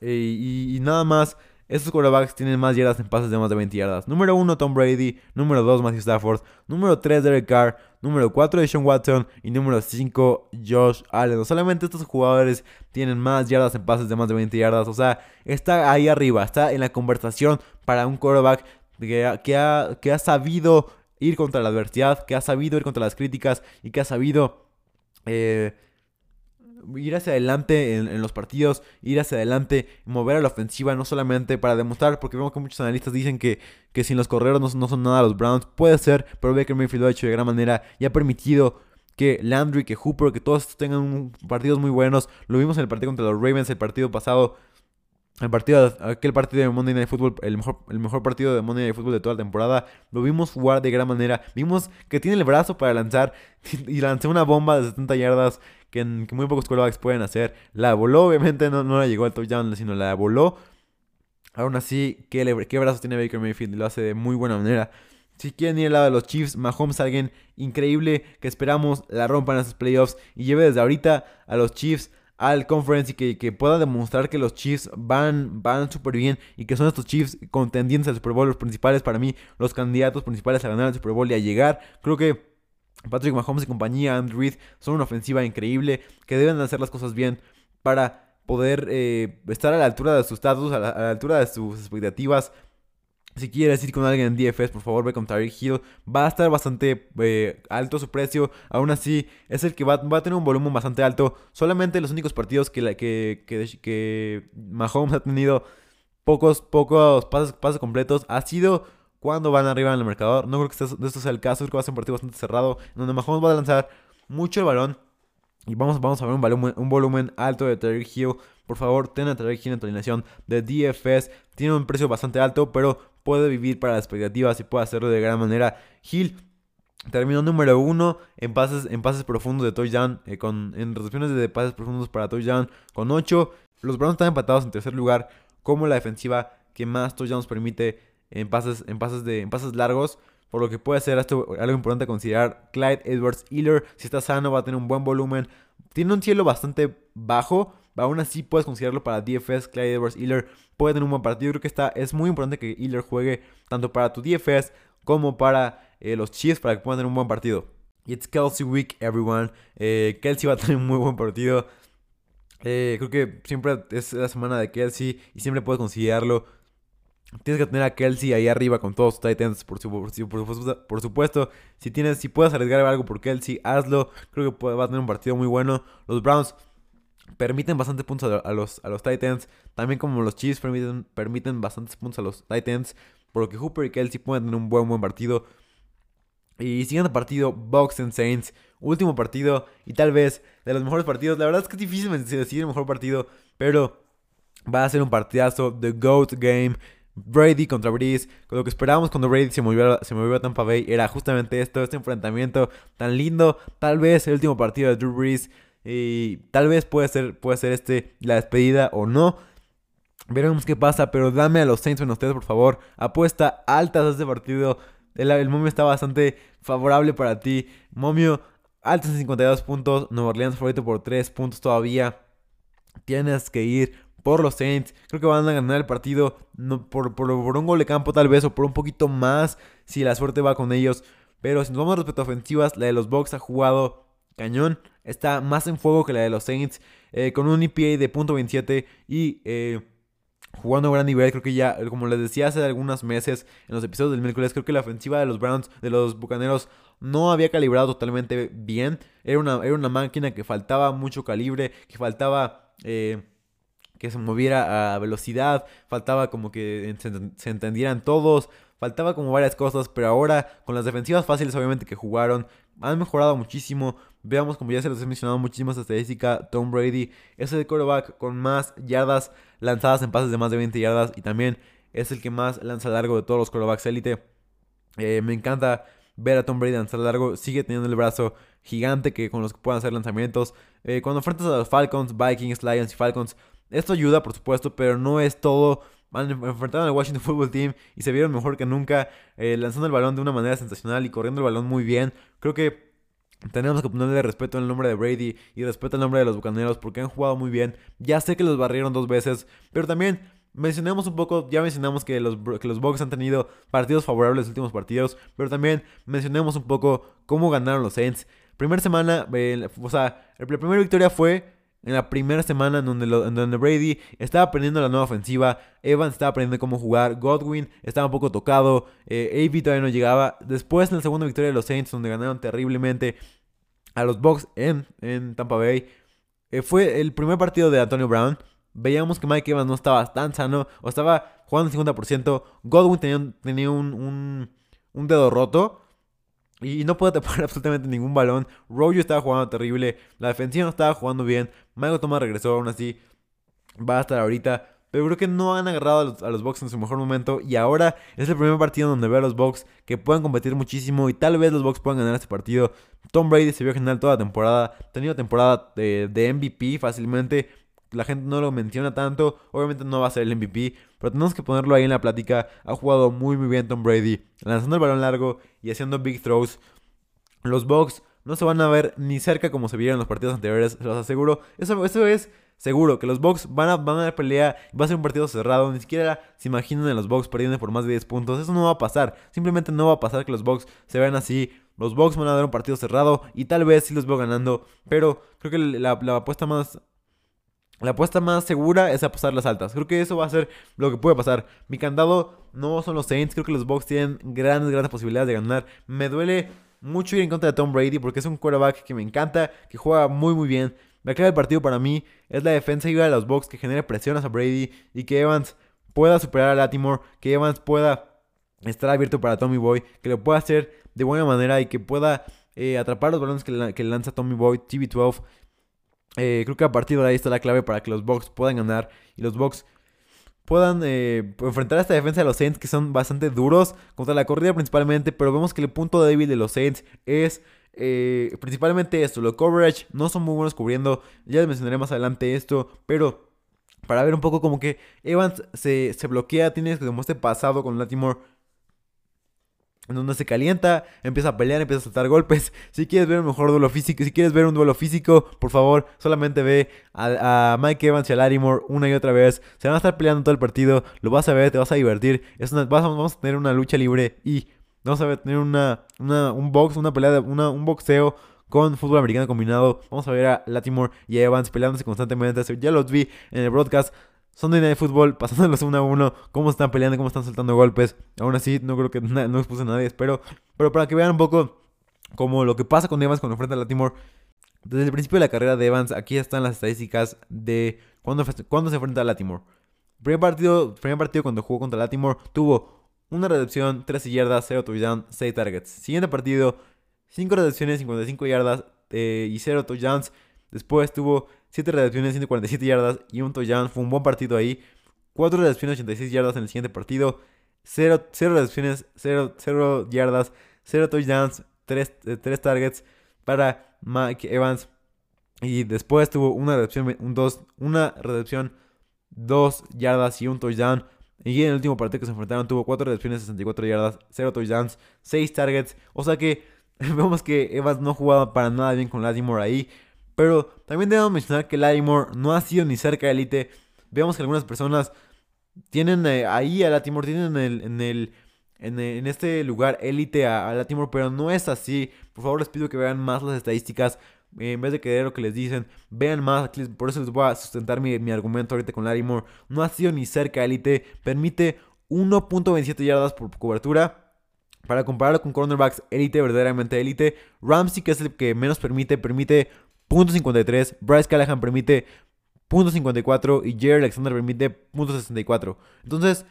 Eh, y, nada más, estos quarterbacks tienen más yardas en pases de más de 20 yardas. Número 1, Tom Brady. Número 2, Matthew Stafford. Número 3, Derek Carr. Número 4, Sean Watson. Y número 5, Josh Allen. solamente estos jugadores tienen más yardas en pases de más de 20 yardas. O sea, está ahí arriba. Está en la conversación para un quarterback que, que, ha, que ha sabido ir contra la adversidad, que ha sabido ir contra las críticas y que ha sabido eh, ir hacia adelante en, los partidos, ir hacia adelante, mover a la ofensiva, no solamente para demostrar, porque vemos que muchos analistas dicen que, que sin los correros no, son nada los Browns, puede ser, pero Baker Mayfield lo ha hecho de gran manera y ha permitido que Landry, que Hooper, que todos tengan partidos muy buenos. Lo vimos en el partido contra los Ravens el partido pasado. El partido, aquel partido de Monday Night Football, el mejor, el mejor partido de Monday Night Football de toda la temporada, lo vimos jugar de gran manera. Vimos que tiene el brazo para lanzar y lanzó una bomba de 70 yardas que, muy pocos quarterbacks pueden hacer. La voló, obviamente no, no la llegó al touchdown, sino la voló. Aún así, ¿qué, qué brazo tiene Baker Mayfield? Lo hace de muy buena manera. Si quieren ir al lado de los Chiefs, Mahomes alguien increíble que esperamos la rompan en esos playoffs y lleve desde ahorita a los Chiefs al conference y que, pueda demostrar que los Chiefs van, van súper bien y que son estos Chiefs contendientes al Super Bowl, los principales para mí, los candidatos principales a ganar el Super Bowl y a llegar. Creo que Patrick Mahomes y compañía, Andrew Reid, son una ofensiva increíble que deben hacer las cosas bien para poder eh, estar a la altura de su estatus, a la altura de sus expectativas si quieres ir con alguien en DFS, por favor ve con Tyreek Hill. Va a estar bastante eh, alto su precio. Aún así, es el que va, a tener un volumen bastante alto. Solamente los únicos partidos que, que, que, Mahomes ha tenido pocos, pocos pases, pases, completos ha sido cuando van arriba en el marcador. No creo que esto, esto sea el caso. Creo que va a ser un partido bastante cerrado. Donde Mahomes va a lanzar mucho el balón. Y vamos, vamos a ver un volumen, un volumen alto de Tyreek Hill. Por favor, ten a Tyreek Hill en tu alineación de DFS. Tiene un precio bastante alto, pero puede vivir para las expectativas y puede hacerlo de gran manera. Hill terminó número uno en pases, en pases profundos de touchdown, eh, con, en recepciones de pases profundos para touchdown con 8. Los Browns están empatados en tercer lugar como la defensiva que más touchdowns permite en pases, en pases, de, en pases largos. Por lo que puede ser esto algo importante a considerar. Clyde Edwards Hiller, si está sano, va a tener un buen volumen. Tiene un cielo bastante bajo, Aún así puedes considerarlo para DFS. Clyde Edwards Hiller puede tener un buen partido. Creo que está, es muy importante que Hiller juegue tanto para tu DFS como para eh, los Chiefs para que puedan tener un buen partido. It's Kelsey Week, everyone. Eh, Kelsey va a tener un muy buen partido. Eh, creo que siempre es la semana de Kelsey y siempre puedes considerarlo. Tienes que tener a Kelsey ahí arriba con todos tus Titans, por, por, supuesto. Si, tienes, si puedes arriesgar algo por Kelsey, hazlo. Creo que va a tener un partido muy bueno. Los Browns permiten bastantes puntos a, los, a los Titans. También como los Chiefs permiten, permiten bastantes puntos a los Titans. Por lo que Hooper y Kelsey pueden tener un buen, buen partido. Y siguiente partido, Bucks and Saints. Último partido y tal vez de los mejores partidos. La verdad es que es difícil decidir el mejor partido. Pero va a ser un partidazo. The GOAT Game. Brady contra Breeze. Lo que esperábamos cuando Brady se movió, se movió a Tampa Bay era justamente esto, este enfrentamiento tan lindo. Tal vez el último partido de Drew Brees y tal vez puede ser, puede ser este la despedida o no. Veremos qué pasa, pero dame a los Saints en ustedes, por favor. Apuesta altas a este partido. El, momio está bastante favorable para ti. Momio, altas en 52 puntos. Nueva Orleans favorito por 3 puntos todavía. Tienes que ir por los Saints. Creo que van a ganar el partido no, por, por, un gol de campo tal vez o por un poquito más si la suerte va con ellos. Pero si nos vamos respecto a ofensivas, la de los Bucks ha jugado cañón. Está más en fuego que la de los Saints. Eh, con un EPA de .27 y eh, jugando a gran nivel. Creo que ya, como les decía hace algunos meses en los episodios del miércoles, creo que la ofensiva de los Browns, de los Bucaneros, no había calibrado totalmente bien. Era una, era una máquina que faltaba mucho calibre, que faltaba... Eh, que se moviera a velocidad, faltaba como que se, entendieran todos, faltaba como varias cosas, pero ahora con las defensivas fáciles obviamente que jugaron, han mejorado muchísimo. Veamos, como ya se les he mencionado, muchísimas estadísticas. Tom Brady es el quarterback con más yardas lanzadas en pases de más de 20 yardas y también es el que más lanza largo de todos los quarterbacks élite. Eh, me encanta ver a Tom Brady lanzar largo. Sigue teniendo el brazo gigante que con los que puedan hacer lanzamientos. Eh, cuando enfrentas a los Falcons, Vikings, Lions y Falcons, esto ayuda, por supuesto, pero no es todo. Enfrentaron al Washington Football Team y se vieron mejor que nunca, eh, lanzando el balón de una manera sensacional y corriendo el balón muy bien. Creo que tenemos que ponerle respeto al nombre de Brady y respeto al nombre de los Bucaneros porque han jugado muy bien. Ya sé que los barrieron dos veces, pero también mencionemos un poco, ya mencionamos que los, que los Bucks han tenido partidos favorables en los últimos partidos, pero también mencionemos un poco cómo ganaron los Saints. Primera semana, o sea, la primera victoria fue en la primera semana en donde, donde Brady estaba aprendiendo la nueva ofensiva, Evans estaba aprendiendo cómo jugar, Godwin estaba un poco tocado, eh, todavía no llegaba. Después en la segunda victoria de los Saints, donde ganaron terriblemente a los Bucks en, en Tampa Bay, eh, fue el primer partido de Antonio Brown. Veíamos que Mike Evans no estaba tan sano, o estaba jugando en 50%. Godwin tenía, tenía un, un dedo roto. Y no puede tapar absolutamente ningún balón. Rojo estaba jugando terrible. La defensiva no estaba jugando bien. Michael Thomas regresó aún así. Va a estar ahorita. Pero creo que no han agarrado a los, a Bucks en su mejor momento. Y ahora es el primer partido donde veo a los Bucks que pueden competir muchísimo. Y tal vez los Bucks puedan ganar este partido. Tom Brady se vio genial toda la temporada. Ha tenido temporada de, de MVP fácilmente la gente no lo menciona tanto. Obviamente no va a ser el MVP, pero tenemos que ponerlo ahí en la plática. Ha jugado muy muy bien Tom Brady, lanzando el balón largo y haciendo big throws. Los Bucks no se van a ver ni cerca como se vieron en los partidos anteriores, se los aseguro. Eso, eso es seguro, que los Bucks van a, van a dar pelea, va a ser un partido cerrado, ni siquiera se imaginan en los Bucks perdiendo por más de 10 puntos, eso no va a pasar, simplemente no va a pasar que los Bucks se vean así, los Bucks van a dar un partido cerrado y tal vez sí los veo ganando, pero creo que la, la apuesta más la apuesta más segura es apostar las altas. Creo que eso va a ser lo que puede pasar. Mi candado no son los Saints. Creo que los Bucks tienen grandes, grandes posibilidades de ganar. Me duele mucho ir en contra de Tom Brady porque es un quarterback que me encanta, que juega muy, muy bien. La clave del partido para mí es la defensa de los Bucks que genere presiones a Brady y que Evans pueda superar a Latimore, que Evans pueda estar abierto para Tommy Boy, que lo pueda hacer de buena manera y que pueda eh, atrapar los balones que, que lanza Tommy Boy, TV12 eh, creo que a partir de ahí está la clave para que los Bucks puedan ganar y los Bucks puedan eh, enfrentar esta defensa de los Saints que son bastante duros contra la corrida principalmente, pero vemos que el punto débil de los Saints es eh, principalmente esto, lo coverage, no son muy buenos cubriendo, ya les mencionaré más adelante esto, pero para ver un poco como que Evans se, se bloquea, tiene como este pasado con Latimore en donde se calienta, empieza a pelear, empieza a saltar golpes. Si quieres ver un mejor duelo físico, si quieres ver un duelo físico, por favor, solamente ve a, Mike Evans y a Larimore una y otra vez. Se van a estar peleando todo el partido, lo vas a ver, te vas a divertir. Es vamos a tener una lucha libre y vamos a tener una, un box, una pelea, un boxeo con fútbol americano combinado. Vamos a ver a Latimore y a Evans peleándose constantemente. Ya los vi en el broadcast. Sunday de fútbol pasándolos uno a uno, cómo están peleando, cómo están soltando golpes. Aún así, no creo que no expuse a nadie, espero. Pero para que vean un poco como lo que pasa con Evans cuando enfrenta a Latimore. Desde el principio de la carrera de Evans, aquí están las estadísticas de cuando, cuando se enfrenta a Latimore. Primer partido, primer partido cuando jugó contra Latimore, tuvo una recepción, 13 yardas, 0 touchdowns, 6 targets. Siguiente partido, 5 recepciones, 55 yardas eh, y 0 touchdowns. Después tuvo 7 recepciones, 147 yardas y un touchdown. Fue un buen partido ahí. 4 recepciones, 86 yardas en el siguiente partido. 0, 0 recepciones, 0, 0 yardas, 0 touchdowns, 3, 3 eh, targets para Mike Evans. Y después tuvo una recepción, un 2, una recepción, 2 yardas y un touchdown. Y en el último partido que se enfrentaron tuvo 4 recepciones, 64 yardas, 0 touchdowns, 6 targets. O sea que vemos que Evans no jugaba para nada bien con Latimore ahí. Pero también debemos mencionar que Latimore no ha sido ni cerca élite. Vemos que algunas personas tienen eh, ahí a Latimore, tienen en el, en este lugar élite a, Latimore, pero no es así. Por favor, les pido que vean más las estadísticas. en vez de creer lo que les dicen, vean más. Por eso les voy a sustentar mi, mi argumento ahorita con Latimore. No ha sido ni cerca élite. Permite 1.27 yardas por cobertura. Para compararlo con cornerbacks élite, verdaderamente élite. Ramsey, que es el que menos permite, permite .53, Bryce Callahan permite .54 y Jerry Alexander permite .64. Entonces,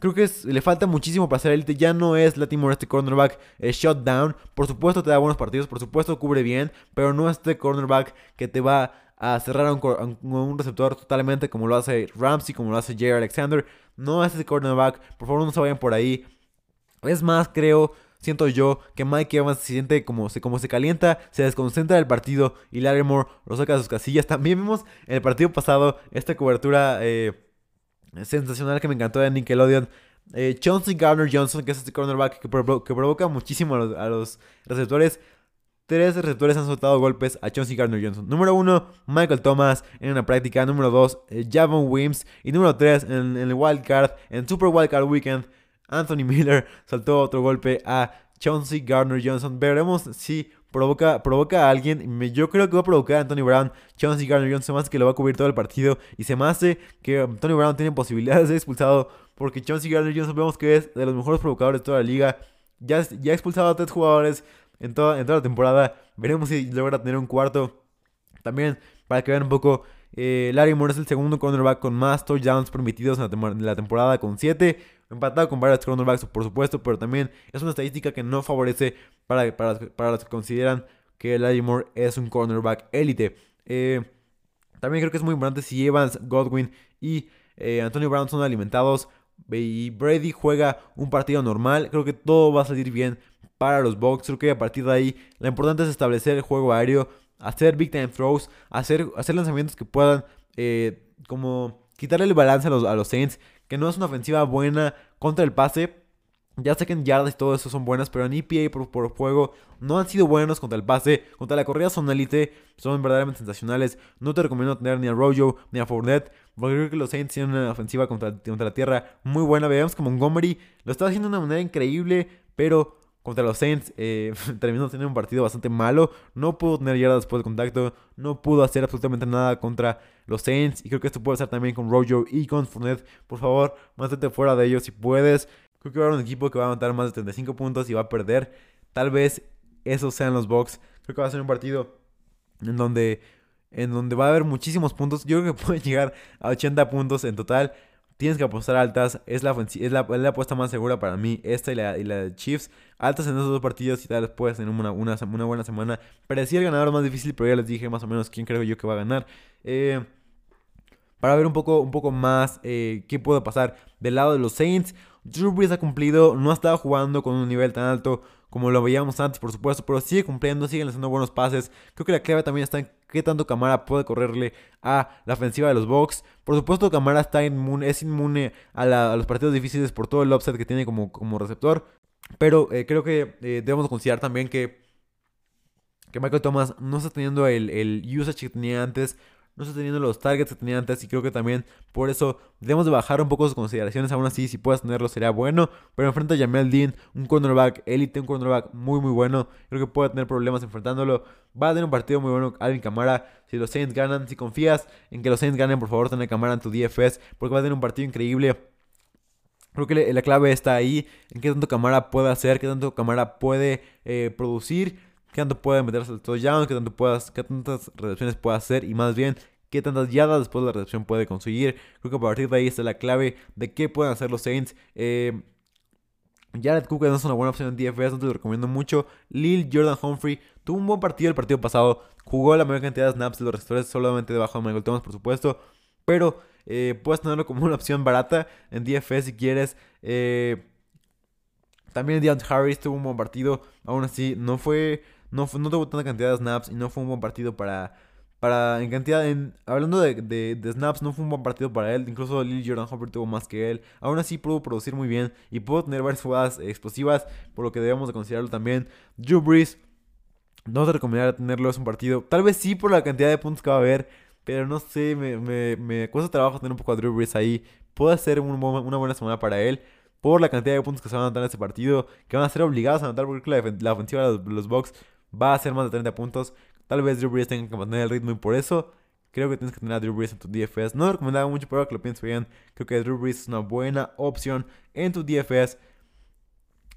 Creo que le falta muchísimo para ser élite. Ya no es Latimore este cornerback eh, shutdown. Por supuesto te da buenos partidos, por supuesto cubre bien, pero no este cornerback que te va a cerrar a un, receptor totalmente como lo hace Ramsey, como lo hace Jerry Alexander. No es este cornerback. Por favor no se vayan por ahí. Es más, creo, siento yo que Mike Evans se siente como se, como se calienta, se desconcentra del partido y Larry Moore lo saca de sus casillas. También vimos en el partido pasado esta cobertura... Eh, sensacional que me encantó de Nickelodeon. Eh, Chauncey Garner Johnson, que es este cornerback que, provoca muchísimo a los, receptores. Tres receptores han soltado golpes a Chauncey Gardner Johnson. Número uno, Michael Thomas en una práctica. Número dos, eh, Javon Wims. Y número tres, en, el Wild Card, en Super Wild Card Weekend, Anthony Miller soltó otro golpe a Chauncey Gardner Johnson. Veremos si provoca, provoca a alguien. Yo creo que va a provocar a Anthony Brown. Chauncey Gardner Johnson hace que lo va a cubrir todo el partido. Y se me hace que Anthony Brown tiene posibilidades de ser expulsado. Porque Chauncey Gardner Johnson vemos que es de los mejores provocadores de toda la liga. Ya, ya ha expulsado a tres jugadores en toda, en toda la temporada. Veremos si logra tener un cuarto. También, para que vean un poco, eh, Larry Moore es el segundo cornerback con más touchdowns permitidos en la, temporada con 7. Empatado con varios cornerbacks, por supuesto, pero también es una estadística que no favorece para, para, los que consideran que Larry Moore es un cornerback élite. Eh, también creo que es muy importante si Evans, Godwin y eh, Antonio Brown son alimentados y Brady juega un partido normal, creo que todo va a salir bien para los Bucks. Creo que a partir de ahí lo importante es establecer el juego aéreo, hacer big time throws, hacer, hacer lanzamientos que puedan eh, como quitarle el balance a los, a los Saints, que no es una ofensiva buena contra el pase. Ya sé que en yardas y todo eso son buenas, pero en EPA por, por, juego no han sido buenos contra el pase. Contra la corrida son elite, son verdaderamente sensacionales. No te recomiendo tener ni a Rojo ni a Fournette, porque creo que los Saints tienen una ofensiva contra, contra la tierra muy buena. Veamos que Montgomery lo está haciendo de una manera increíble, pero contra los Saints eh, terminó teniendo un partido bastante malo. No pudo tener yardas después de contacto. No pudo hacer absolutamente nada contra los Saints. Y creo que esto puede ser también con Rojo y con Fournette. Por favor, mantente fuera de ellos si puedes. Creo que va a haber un equipo que va a matar más de 35 puntos y va a perder. Tal vez esos sean los Bucks. Creo que va a ser un partido en donde, en donde va a haber muchísimos puntos. Yo creo que puede llegar a 80 puntos en total. Tienes que apostar altas. Es la, es la, apuesta más segura para mí. Esta y la, y la de Chiefs. Altas en esos dos partidos y tal puedes tener una, una, buena semana. Parecía el ganador más difícil, pero ya les dije más o menos quién creo yo que va a ganar. Eh, para ver un poco, un poco más eh, qué puede pasar del lado de los Saints. Drew Brees ha cumplido, no ha estado jugando con un nivel tan alto como lo veíamos antes, por supuesto, pero sigue cumpliendo, siguen haciendo buenos pases. Creo que la clave también está en qué tanto Camara puede correrle a la ofensiva de los Bucks. Por supuesto, Camara está es inmune a, los partidos difíciles por todo el offset que tiene como, como receptor. Pero eh, creo que eh, debemos considerar también que, que Michael Thomas no está teniendo el, el usage que tenía antes no está teniendo los targets que tenía antes y creo que también por eso debemos de bajar un poco sus consideraciones. Aún así, si puedes tenerlo sería bueno. Pero enfrenta a Jamel Dean, un cornerback élite, un cornerback muy muy bueno. Creo que puede tener problemas enfrentándolo. Va a tener un partido muy bueno Alvin Camara. Si los Saints ganan, si confías en que los Saints ganen, por favor, ten a Camara en tu DFS porque va a tener un partido increíble. Creo que la clave está ahí, en qué tanto Camara puede hacer, qué tanto Camara puede eh, producir qué tanto puede meterse al touchdown, qué, tanto puedas, qué tantas recepciones puede hacer y más bien qué tantas yardas después de la recepción puede conseguir. Creo que a partir de ahí está la clave de qué pueden hacer los Saints. Eh, Jared Cook es una buena opción en DFS, no te lo recomiendo mucho. Lil Jordan Humphrey tuvo un buen partido el partido pasado. Jugó la mayor cantidad de snaps de los receptores, solamente debajo de Michael Thomas, por supuesto. Pero eh, puedes tenerlo como una opción barata en DFS si quieres. Eh, también Deontay Harris tuvo un buen partido. Aún así, no fue no, no tuvo tanta cantidad de snaps y no fue un buen partido para. Para, en cantidad, hablando de, de, snaps, no fue un buen partido para él. Incluso Lil Jordan Hopper tuvo más que él. Aún así pudo producir muy bien y pudo tener varias jugadas explosivas, por lo que debemos de considerarlo también. Drew Brees, no te recomendaría tenerlo, es un partido. Tal vez sí por la cantidad de puntos que va a haber, pero no sé, me, me, me cuesta trabajo tener un poco a Drew Brees ahí. Puede ser una buena semana para él por la cantidad de puntos que se van a anotar en este partido, que van a ser obligados a anotar porque la, la ofensiva de los Bucks va a ser más de 30 puntos. Tal vez Drew Brees tenga que mantener el ritmo y por eso creo que tienes que tener a Drew Brees en tu DFS. No lo recomendaba mucho, pero que lo pienso bien. Creo que Drew Brees es una buena opción en tu DFS.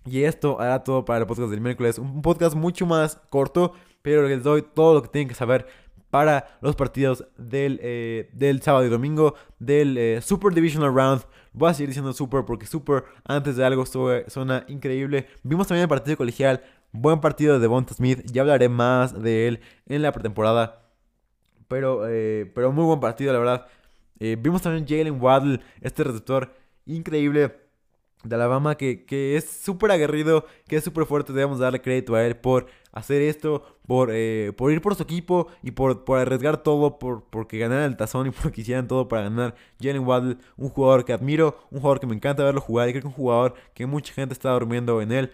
Y esto hará todo para el podcast del miércoles. Un podcast mucho más corto, pero les doy todo lo que tienen que saber para los partidos del, eh, del sábado y domingo del eh, Super Divisional Round. Voy a seguir diciendo Super porque Super antes de algo suena increíble. Vimos también el partido colegial. Buen partido de Devonta Smith. Ya hablaré más de él en la pretemporada. Pero, eh, pero muy buen partido, la verdad. vimos también Jalen Waddle, este receptor increíble de Alabama que, que es súper aguerrido, que es súper fuerte. Debemos darle crédito a él por hacer esto, por, eh, por ir por su equipo y por, por arriesgar todo, por porque ganar el tazón y porque hicieran todo para ganar. Jalen Waddle, un jugador que admiro, un jugador que me encanta verlo jugar y creo que un jugador que mucha gente está durmiendo en él.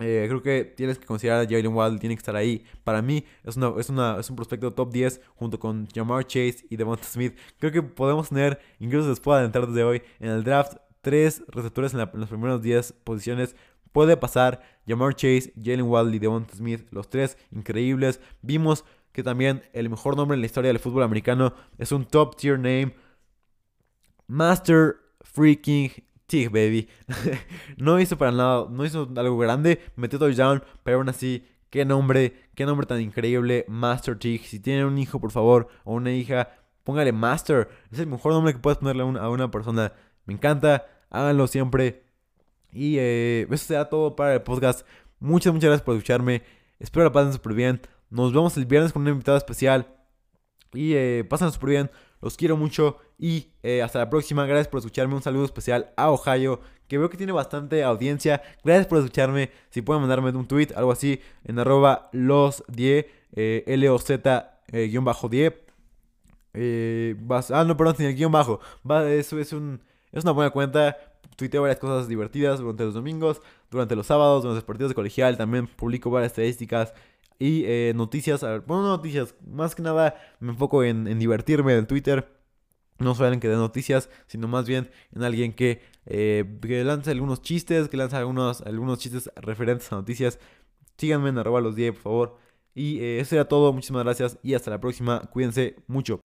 Eh, creo que tienes que considerar a Jalen Waddle, tiene que estar ahí. Para mí es, una, es, una, es un prospecto top 10 junto con Jamar Chase y Devonta Smith. Creo que podemos tener, incluso después de adentrar desde hoy, en el draft tres receptores en, las primeras 10 posiciones. Puede pasar Jamar Chase, Jalen Waddle y Devonta Smith, los tres increíbles. Vimos que también el mejor nombre en la historia del fútbol americano es un top tier name. Master Freaking Tig, baby. no hizo para nada, no hizo algo grande, metió touchdown, pero aún así, qué nombre, qué nombre tan increíble, Master Tig. Si tienen un hijo, por favor, o una hija, póngale Master. Es el mejor nombre que puedes ponerle a una persona. Me encanta, háganlo siempre. Y eh, eso será todo para el podcast. Muchas, muchas gracias por escucharme. Espero la pasen súper bien. Nos vemos el viernes con un invitado especial. Y eh, pasen súper bien. Los quiero mucho. Y eh, hasta la próxima. Gracias por escucharme. Un saludo especial a Ohio. Que veo que tiene bastante audiencia. Gracias por escucharme. Si pueden mandarme un tweet, algo así. En arroba los 10. Eh, L-O-Z-10. Eh, ah, no, perdón, sin el guion bajo. Va, eso es un es una buena cuenta. Tuiteo varias cosas divertidas durante los domingos, durante los sábados, durante los partidos de colegial. También publico varias estadísticas y eh, noticias. Bueno, no noticias. Más que nada me enfoco en, divertirme en Twitter. No solo en que dé noticias, sino más bien en alguien que, eh, lance algunos chistes, que lance algunos, algunos chistes referentes a noticias. Síganme en arroba los 10, por favor. Y eh, eso era todo. Muchísimas gracias y hasta la próxima. Cuídense mucho.